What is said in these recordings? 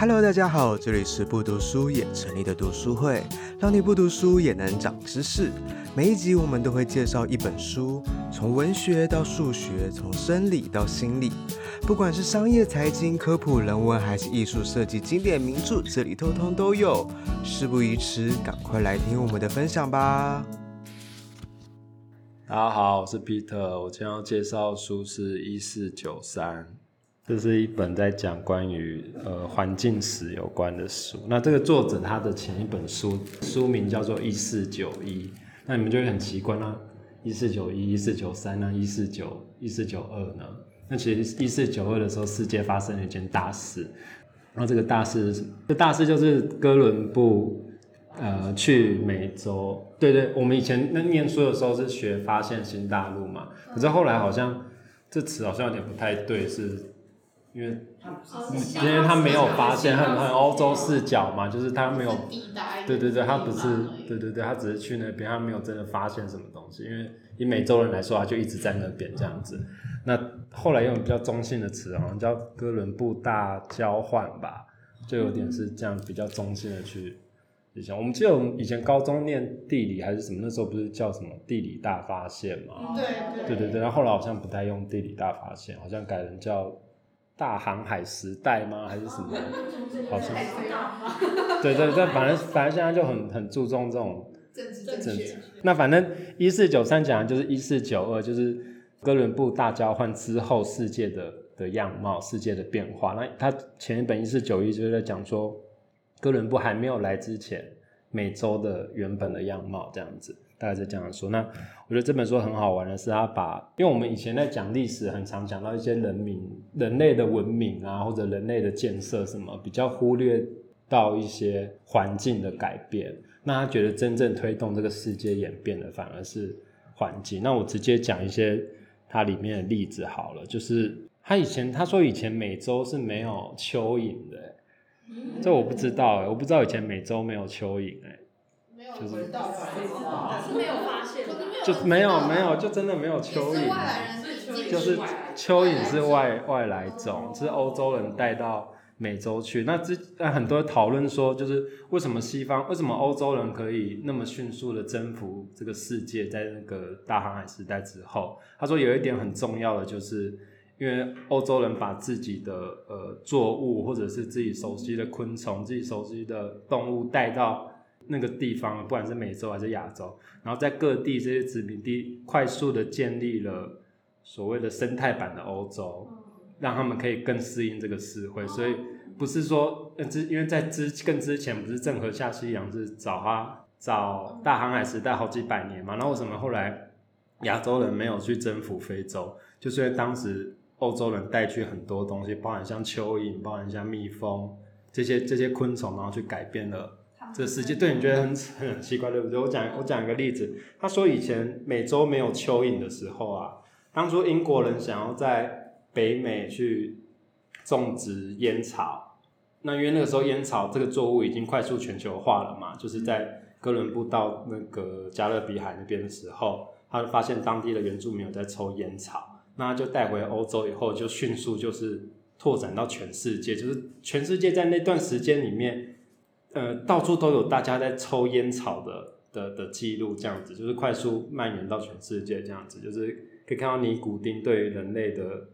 Hello，大家好，这里是不读书也成立的读书会，让你不读书也能长知识。每一集我们都会介绍一本书，从文学到数学，从生理到心理，不管是商业、财经、科普、人文，还是艺术设计、经典名著，这里通通都有。事不宜迟，赶快来听我们的分享吧。大家好，我是 Peter，我今天要介绍的书是一四九三。这是一本在讲关于呃环境史有关的书。那这个作者他的前一本书书名叫做一四九一，那你们就会很奇怪啦，一四九一、一四九三呢，一四九一四九二呢？那其实一四九二的时候，世界发生了一件大事。然后这个大事是什么？这大事就是哥伦布呃去美洲。对对，我们以前那念书的时候是学发现新大陆嘛，可是后来好像这词好像有点不太对，是。因为，因为他没有发现很很欧洲视角嘛，就是他没有，对对对，他不是，对对对，他只是去那边，他没有真的发现什么东西。因为以美洲人来说，他就一直在那边这样子。那后来用比较中性的词，好像叫哥伦布大交换吧，就有点是这样比较中性的去以前。我们记得我们以前高中念地理还是什么，那时候不是叫什么地理大发现嘛？对对对对，然后后来好像不太用地理大发现，好像改成叫。大航海时代吗？还是什么？好像，对对对，反正反正现在就很很注重这种政治正确。那反正一四九三讲的就是一四九二，就是哥伦布大交换之后世界的的样貌，世界的变化。那他前一本一四九一就是在讲说，哥伦布还没有来之前，美洲的原本的样貌这样子。大概是这样说。那我觉得这本书很好玩的是，他把，因为我们以前在讲历史，很常讲到一些人民、人类的文明啊，或者人类的建设什么，比较忽略到一些环境的改变。那他觉得真正推动这个世界演变的，反而是环境。那我直接讲一些它里面的例子好了，就是他以前他说以前美洲是没有蚯蚓的，这我不知道诶，我不知道以前美洲没有蚯蚓诶。就是，是没有发现，就没有没有，就真的没有蚯蚓，就是蚯蚓是外外来种，是欧洲人带到美洲去。那之那很多讨论说，就是为什么西方为什么欧洲人可以那么迅速的征服这个世界，在那个大航海时代之后，他说有一点很重要的，就是因为欧洲人把自己的呃作物或者是自己熟悉的昆虫、自己熟悉的动物带到。那个地方，不管是美洲还是亚洲，然后在各地这些殖民地快速的建立了所谓的生态版的欧洲，让他们可以更适应这个社会。所以不是说，呃，之因为在之更之前不是郑和下西洋是早啊早大航海时代好几百年嘛？那为什么后来亚洲人没有去征服非洲？就是因为当时欧洲人带去很多东西，包含像蚯蚓，包含像蜜蜂这些这些昆虫，然后去改变了。这世界对你觉得很很奇怪，对不对？我讲我讲一个例子，他说以前美洲没有蚯蚓的时候啊，当初英国人想要在北美去种植烟草，那因为那个时候烟草这个作物已经快速全球化了嘛，就是在哥伦布到那个加勒比海那边的时候，他就发现当地的原住民有在抽烟草，那就带回欧洲以后，就迅速就是拓展到全世界，就是全世界在那段时间里面。呃，到处都有大家在抽烟草的的的记录，这样子就是快速蔓延到全世界，这样子就是可以看到尼古丁对于人类的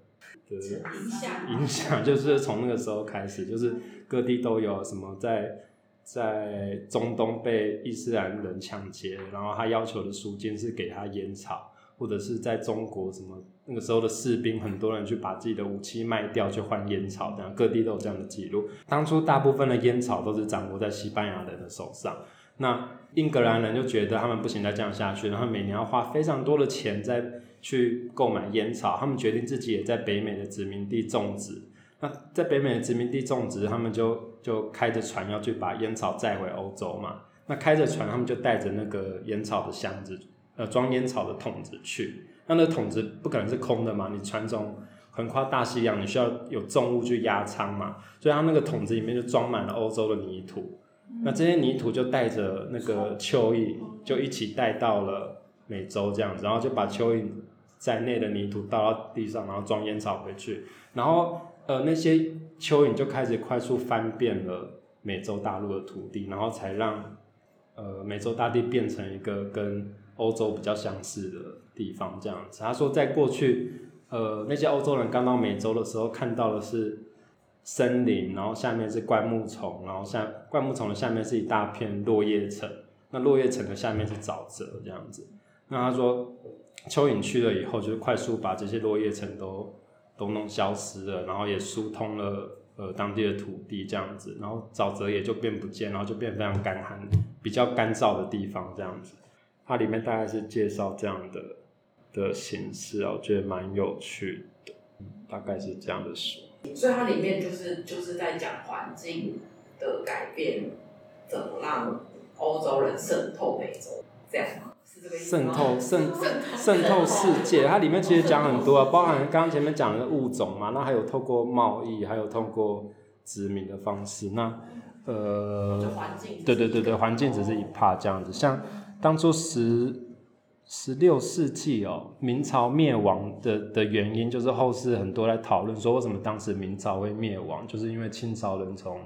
的影响，影响就是从那个时候开始，就是各地都有什么在在中东被伊斯兰人抢劫，然后他要求的赎金是给他烟草。或者是在中国，什么那个时候的士兵，很多人去把自己的武器卖掉，去换烟草，这样各地都有这样的记录。当初大部分的烟草都是掌握在西班牙人的手上，那英格兰人就觉得他们不行再这样下去，然后每年要花非常多的钱再去购买烟草，他们决定自己也在北美的殖民地种植。那在北美的殖民地种植，他们就就开着船要去把烟草载回欧洲嘛。那开着船，他们就带着那个烟草的箱子。呃，装烟草的桶子去，那那个桶子不可能是空的嘛？你船中横跨大西洋，你需要有重物去压舱嘛？所以它那个桶子里面就装满了欧洲的泥土，那这些泥土就带着那个蚯蚓，就一起带到了美洲这样子，然后就把蚯蚓在内的泥土倒到地上，然后装烟草回去。然后呃那些蚯蚓就开始快速翻遍了美洲大陆的土地，然后才让呃美洲大地变成一个跟欧洲比较相似的地方这样子。他说，在过去，呃那些欧洲人刚到美洲的时候，看到的是森林，然后下面是灌木丛，然后下灌木丛的下面是一大片落叶层，那落叶层的下面是沼泽这样子。那他说，蚯蚓去了以后，就是快速把这些落叶层都都弄消失了，然后也疏通了呃当地的土地这样子，然后沼泽也就变不见，然后就变非常干旱、比较干燥的地方这样子。它里面大概是介绍这样的的形式啊，我觉得蛮有趣的，大概是这样的书。所以它里面就是就是在讲环境的改变，怎么让欧洲人渗透美洲这样吗？渗透渗渗透世界，它里面其实讲很多啊，包含刚刚前面讲的物种嘛，那还有透过贸易，还有透过殖民的方式，那呃，对对对对，环境只是一 part 这样子。像当初十十六世纪哦，明朝灭亡的的原因，就是后世很多来讨论说，为什么当时明朝会灭亡，就是因为清朝人从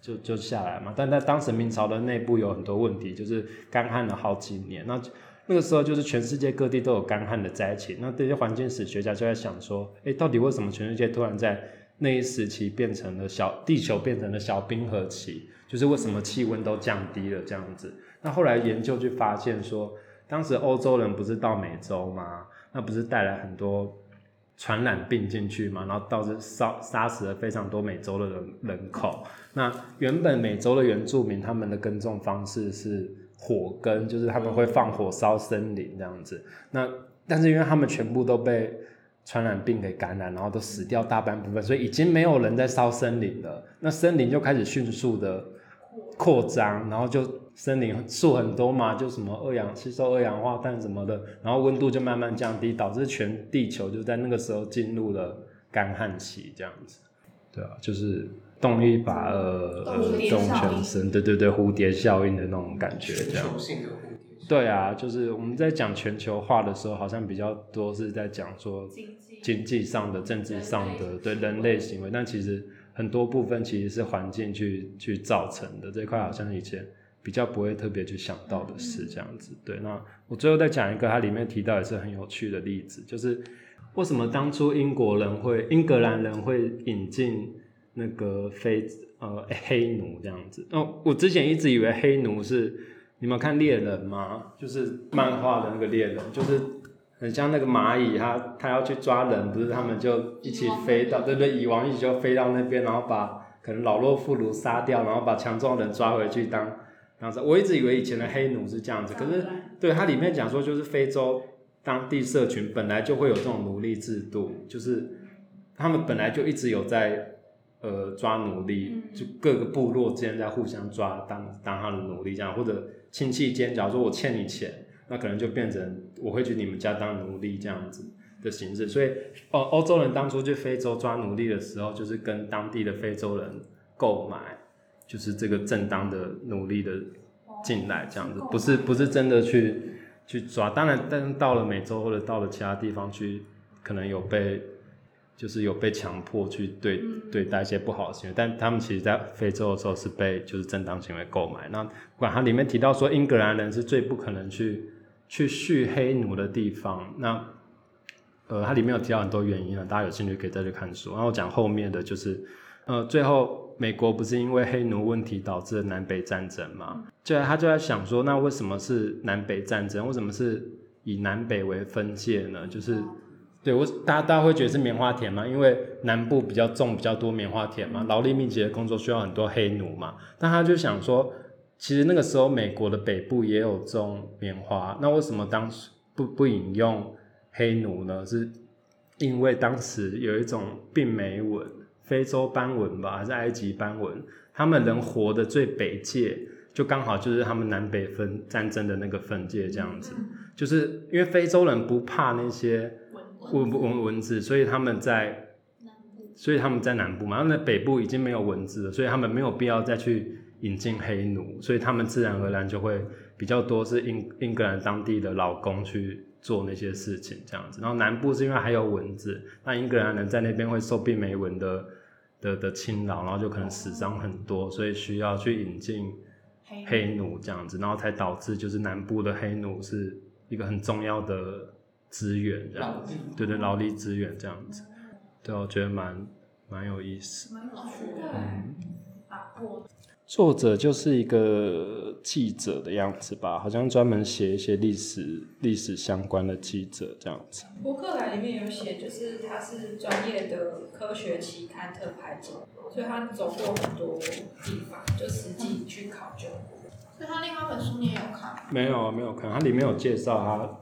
就就下来嘛。但在当时明朝的内部有很多问题，就是干旱了好几年，那。那个时候就是全世界各地都有干旱的灾情，那这些环境史学家就在想说，诶，到底为什么全世界突然在那一时期变成了小地球变成了小冰河期？就是为什么气温都降低了这样子？那后来研究就发现说，当时欧洲人不是到美洲吗？那不是带来很多传染病进去吗？然后导致杀杀死了非常多美洲的人人口。那原本美洲的原住民他们的耕种方式是。火耕就是他们会放火烧森林这样子，那但是因为他们全部都被传染病给感染，然后都死掉大半部分，所以已经没有人在烧森林了。那森林就开始迅速的扩张，然后就森林树很多嘛，就什么二氧吸收二氧化碳什么的，然后温度就慢慢降低，导致全地球就在那个时候进入了干旱期这样子。对啊，就是。动一把呃呃动全身，对对对，蝴蝶效应的那种感觉，这样。对啊，就是我们在讲全球化的时候，好像比较多是在讲说经济上的、政治上的对人类行为，但其实很多部分其实是环境去去造成的。这块好像以前比较不会特别去想到的事，这样子。对，那我最后再讲一个，它里面提到也是很有趣的例子，就是为什么当初英国人会、英格兰人会引进。那个非呃黑奴这样子，哦，我之前一直以为黑奴是你们看猎人吗？就是漫画的那个猎人，就是很像那个蚂蚁，它它要去抓人，不是他们就一起飞到，对不对？蚁王一起就飞到那边，然后把可能老弱妇孺杀掉，然后把强壮的人抓回去当当时，我一直以为以前的黑奴是这样子，可是对它里面讲说，就是非洲当地社群本来就会有这种奴隶制度，就是他们本来就一直有在。呃，抓奴隶，就各个部落之间在互相抓当，当当他的奴隶这样，或者亲戚间，假如说我欠你钱，那可能就变成我会去你们家当奴隶这样子的形式。所以，欧欧洲人当初去非洲抓奴隶的时候，就是跟当地的非洲人购买，就是这个正当的努力的进来这样子，不是不是真的去去抓。当然，但是到了美洲或者到了其他地方去，可能有被。就是有被强迫去对对待一些不好的行为，但他们其实，在非洲的时候是被就是正当行为购买。那不管它里面提到说，英格兰人是最不可能去去续黑奴的地方。那呃，它里面有提到很多原因啊，大家有兴趣可以再去看书。然后讲后面的就是，呃，最后美国不是因为黑奴问题导致了南北战争嘛？就他就在想说，那为什么是南北战争？为什么是以南北为分界呢？就是。对我，大家大家会觉得是棉花田嘛？因为南部比较重比较多棉花田嘛，劳力密集的工作需要很多黑奴嘛。但他就想说，其实那个时候美国的北部也有种棉花，那为什么当时不不引用黑奴呢？是因为当时有一种病媒蚊，非洲斑纹吧，还是埃及斑纹？他们能活的最北界，就刚好就是他们南北分战争的那个分界这样子。就是因为非洲人不怕那些。蚊蚊蚊子，所以他们在，所以他们在南部嘛，那北部已经没有蚊子了，所以他们没有必要再去引进黑奴，所以他们自然而然就会比较多是英英格兰当地的劳工去做那些事情这样子。然后南部是因为还有蚊子，那英格兰人在那边会受病媒蚊的的的侵扰，然后就可能死伤很多，所以需要去引进黑奴。这样子，然后才导致就是南部的黑奴是一个很重要的资源这样。子，对对，劳力资源这样子，对，我觉得蛮蛮有意思，蛮有趣的，嗯，打破。作者就是一个记者的样子吧，好像专门写一些历史历史相关的记者这样子。博客来里面有写，就是他是专业的科学期刊特派者，所以他走过很多地方，就实际去考究。所以他另外一本书你也有看吗？没有，没有看，他里面有介绍他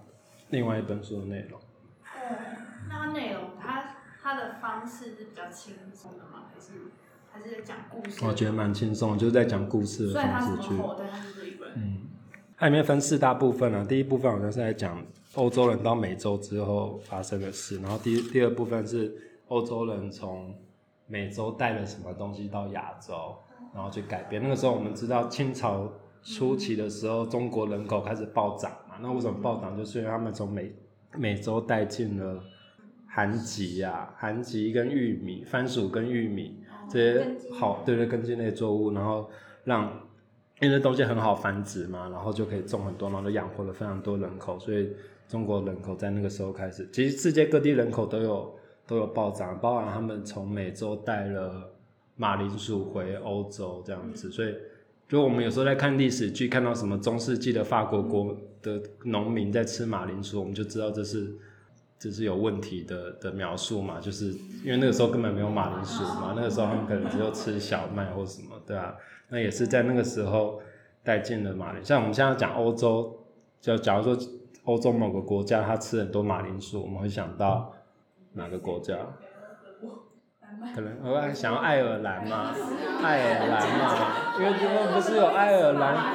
另外一本书的内容。哦，那内容他他的方式是比较轻松的吗？还是？还是在讲故事，我觉得蛮轻松，就是在讲故事的方式去。嗯，它里面分四大部分啊。第一部分好像是在讲欧洲人到美洲之后发生的事，然后第第二部分是欧洲人从美洲带了什么东西到亚洲，然后去改变。那个时候我们知道清朝初期的时候，中国人口开始暴涨嘛。那为什么暴涨？就是因为他们从美美洲带进了韩籍呀，韩籍跟玉米、番薯跟玉米。这些好，对对，根茎类作物，然后让，因为这东西很好繁殖嘛，然后就可以种很多，然后就养活了非常多人口，所以中国人口在那个时候开始，其实世界各地人口都有都有暴涨，包含他们从美洲带了马铃薯回欧洲这样子，所以就我们有时候在看历史剧，看到什么中世纪的法国国的农民在吃马铃薯，我们就知道这是。这是有问题的的描述嘛？就是因为那个时候根本没有马铃薯嘛，那个时候他们可能只有吃小麦或什么，对啊，那也是在那个时候带进了马铃。像我们现在讲欧洲，就假如说欧洲某个国家它吃很多马铃薯，我们会想到哪个国家？可能我还想要爱尔兰嘛，爱尔兰嘛，因为因为不是有爱尔兰，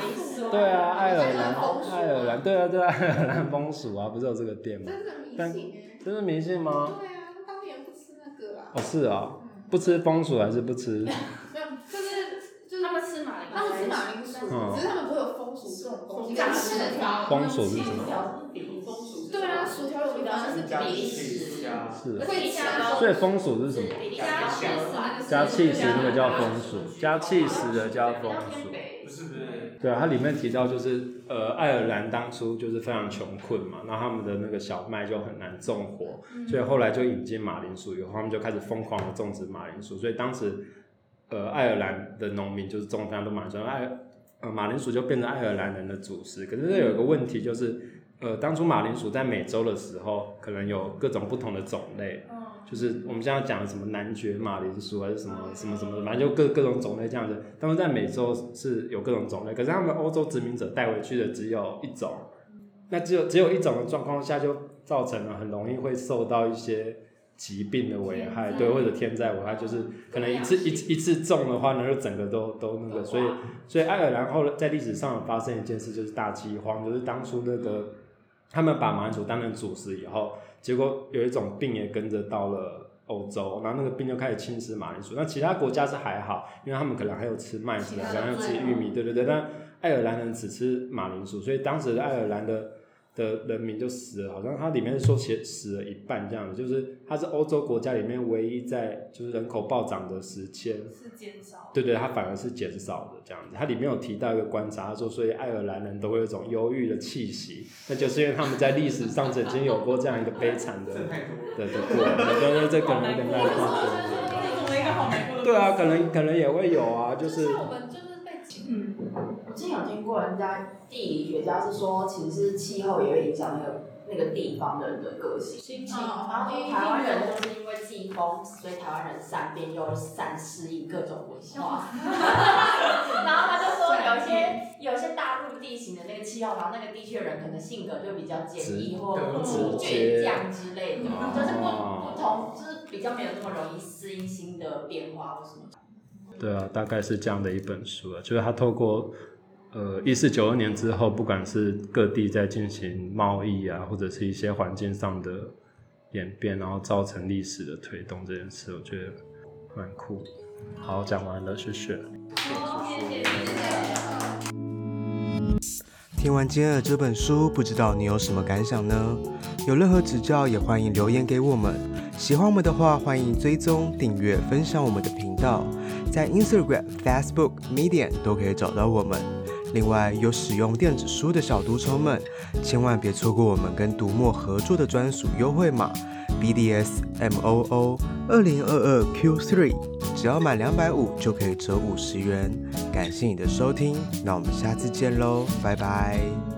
对啊，爱尔兰，爱尔兰，对啊，对啊，爱尔兰风俗啊，不是有这个店吗？但真是迷信吗？对啊，当地人不吃那个啊。哦，是啊，不吃风薯还是不吃？没有，就是就是他们吃马铃，他们吃马铃薯，只是他们不会有风薯这种东西。薯条。风薯是什么？对啊，薯条有比但是比利时。是。所以风俗是什么？加气势那个叫风俗，加气势的叫风薯。不是不是。对啊，它里面提到就是。呃，爱尔兰当初就是非常穷困嘛，然后他们的那个小麦就很难种活，嗯、所以后来就引进马铃薯以后，他们就开始疯狂的种植马铃薯，所以当时，呃，爱尔兰的农民就是种非常多马铃薯，爱，呃，马铃薯就变成爱尔兰人的主食。可是这有一个问题就是，呃，当初马铃薯在美洲的时候，可能有各种不同的种类。就是我们现在讲的什么男爵马铃薯还是什么什么什么，反正就各各种种类这样子。他们在美洲是有各种种类，可是他们欧洲殖民者带回去的只有一种。那只有只有一种的状况下，就造成了很容易会受到一些疾病的危害，对，或者天灾危害，就是可能一次一一次种的话呢，就整个都都那个。所以所以爱尔兰后来在历史上发生一件事，就是大饥荒，就是当初那个他们把马铃薯当成主食以后。结果有一种病也跟着到了欧洲，然后那个病就开始侵蚀马铃薯。那其他国家是还好，因为他们可能还有吃麦子，然后还有吃玉米，对对对。但爱尔兰人只吃马铃薯，所以当时的爱尔兰的的人民就死了，好像它里面说写死了一半这样子，就是它是欧洲国家里面唯一在就是人口暴涨的时间是减少，对对，它反而是减少的这样子。它里面有提到一个观察，他说所以爱尔兰人都会有一种忧郁的气息，那就是因为他们在历史上曾经有过这样一个悲惨的的的过程，我觉得这可能跟大家说，对啊，可能可能也会有啊，就是。之前有听过人家地理学家是说，其实是气候也会影响那个那个地方的人的个性。心情。然后台湾人就是因为季风，所以台湾人善变又善适应各种文化。然后他就说，有一些有一些大陆地形的那个气候，然后那个地区的人可能性格就比较坚毅或倔强之类的，就是不不同，就是比较没有那么容易适应新的变化或什么。对啊，大概是这样的一本书啊，就是他透过，呃，一四九二年之后，不管是各地在进行贸易啊，或者是一些环境上的演变，然后造成历史的推动这件事，我觉得蛮酷。好，讲完了，谢谢。听完今天的这本书，不知道你有什么感想呢？有任何指教也欢迎留言给我们。喜欢我们的话，欢迎追踪、订阅、分享我们的频道，在 Instagram、Facebook、Medium 都可以找到我们。另外，有使用电子书的小读者们，千万别错过我们跟读墨合作的专属优惠码 BDSMOO 二零二二 Q Three，只要满两百五就可以折五十元。感谢你的收听，那我们下次见喽，拜拜。